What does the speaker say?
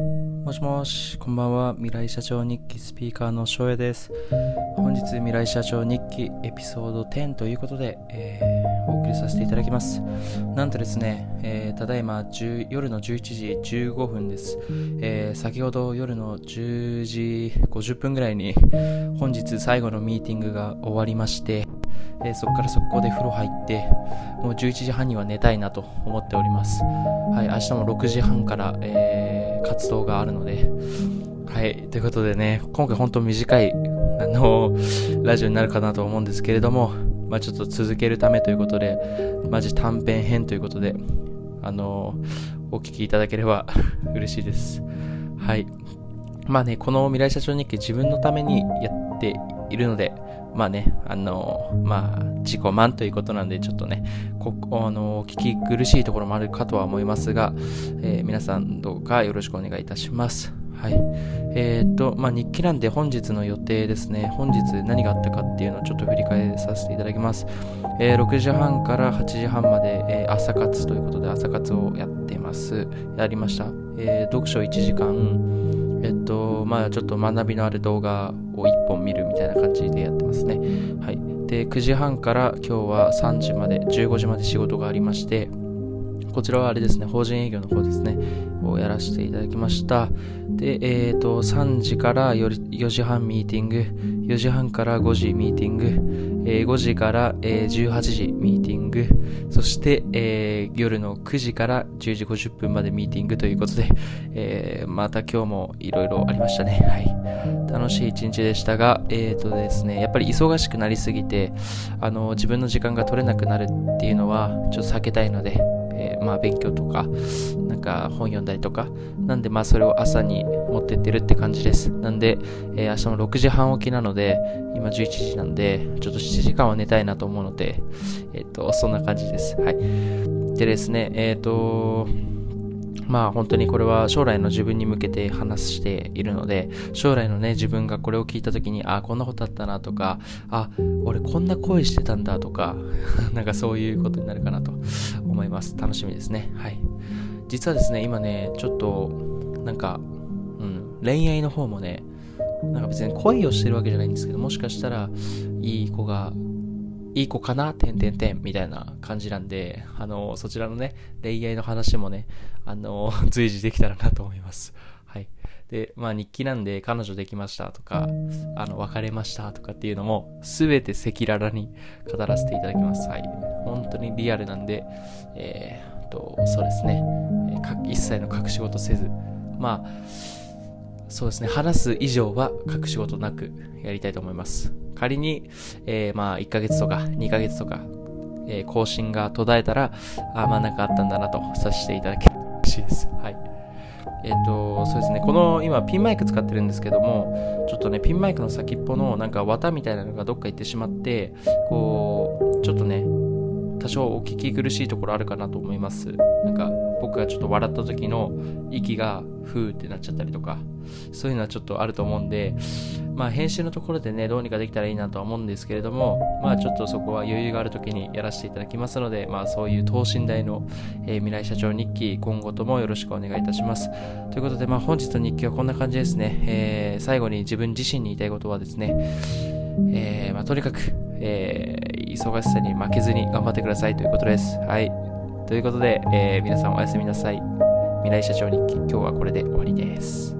もしもし、こんばんは。未来社長日記スピーカーの翔也です。本日、未来社長日記エピソード10ということで、えーお送りさせていただきます。なんとですね、えーただいま夜の11時15分です。えー先ほど夜の10時50分ぐらいに、本日最後のミーティングが終わりまして、えーそこから速攻で風呂入って、もう11時半には寝たいなと思っております。はい、明日も6時半から、えー活動があるので、はい、ということでね、今回本当短い、あのラジオになるかなと思うんですけれども、まあちょっと続けるためということで、マジ短編編ということで、あのお聞きいただければ 嬉しいです。はい。まあね、この未来社長日記自分のためにやっているので、まあね、あのまあ、自己満ということなんで、ちょっとね、こあの聞き苦しいところもあるかとは思いますが、えー皆さんどうかよろしくお願いいたします。はい。えーっと、まあ、日記なんで本日の予定ですね。本日何があったかっていうのをちょっと振り返させていただきます。えー6時半から8時半まで、えー朝活ということで朝活をやってます。やりました。え読書1時間、えっと、まあちょっと学びのある動画を1本見るみたいな感じでやってますね。はい。で、9時半から今日は3時まで、15時まで仕事がありまして、こちらはあれですね、法人営業の方ですね、をやらせていただきました。で、えっ、と、3時から4時半ミーティング、4時半から5時ミーティング、えー5時から、えー18時ミーティング、そして、えー夜の9時から10時50分までミーティングということで、えまた今日もいろいろありましたね。はい。楽しい一日でしたが、えっ、とですね、やっぱり忙しくなりすぎて、あの、自分の時間が取れなくなるっていうのは、ちょっと避けたいので、えーまあ勉強とか、なんか本読んだりとか、なんでまあそれを朝に持ってってるって感じです。なんで、えー明日も6時半起きなので、今11時なんで、ちょっと7時間は寝たいなと思うので、えっ、と、そんな感じです。はい。でですね、えっ、と、まあ本当にこれは将来の自分に向けて話しているので、将来のね、自分がこれを聞いた時に、あ、こんなことあったなとか、あ、俺こんな声してたんだとか、なんかそういうことになるかなと思います。楽しみですね。はい。実はですね、今ね、ちょっと、なんか、うん、恋愛の方もね、なんか別に恋をしてるわけじゃないんですけど、もしかしたら、いい子が、いい子かな？てんてんてんみたいな感じなんで、あの、そちらのね、恋愛の話もね、あの、随時できたらなと思います。はい。で、まあ日記なんで、彼女できましたとか、あの、別れましたとかっていうのも、すべて赤裸々に語らせていただきます。はい。本当にリアルなんで、えー、と、そうですね、一切の隠し事せず、まあ、そうですね、話す以上は隠し事なくやりたいと思います。仮に、えーまあ、1ヶ月とか2ヶ月とか、えー更新が途絶えたら、あ、まあなんかあったんだなとさせていただければ嬉しいです。はい。えっ、と、そうですね、この今ピンマイク使ってるんですけども、ちょっとね、ピンマイクの先っぽのなんか綿みたいなのがどっか行ってしまって、こう、ちょっとね、少お聞き苦しいところあるかなと思います。なんか僕がちょっと笑った時の息がふーってなっちゃったりとか、そういうのはちょっとあると思うんで、まあ編集のところでね、どうにかできたらいいなとは思うんですけれども、まあちょっとそこは余裕がある時にやらせていただきますので、まあそういう等身大の、えー未来社長日記、今後ともよろしくお願いいたします。ということで、まあ本日の日記はこんな感じですね。えー最後に自分自身に言いたいことはですね、えーまあ、とにかく、えー忙しさに負けずに頑張ってくださいということです。はい。ということで、えー皆さんおやすみなさい。未来社長日記、今日はこれで終わりです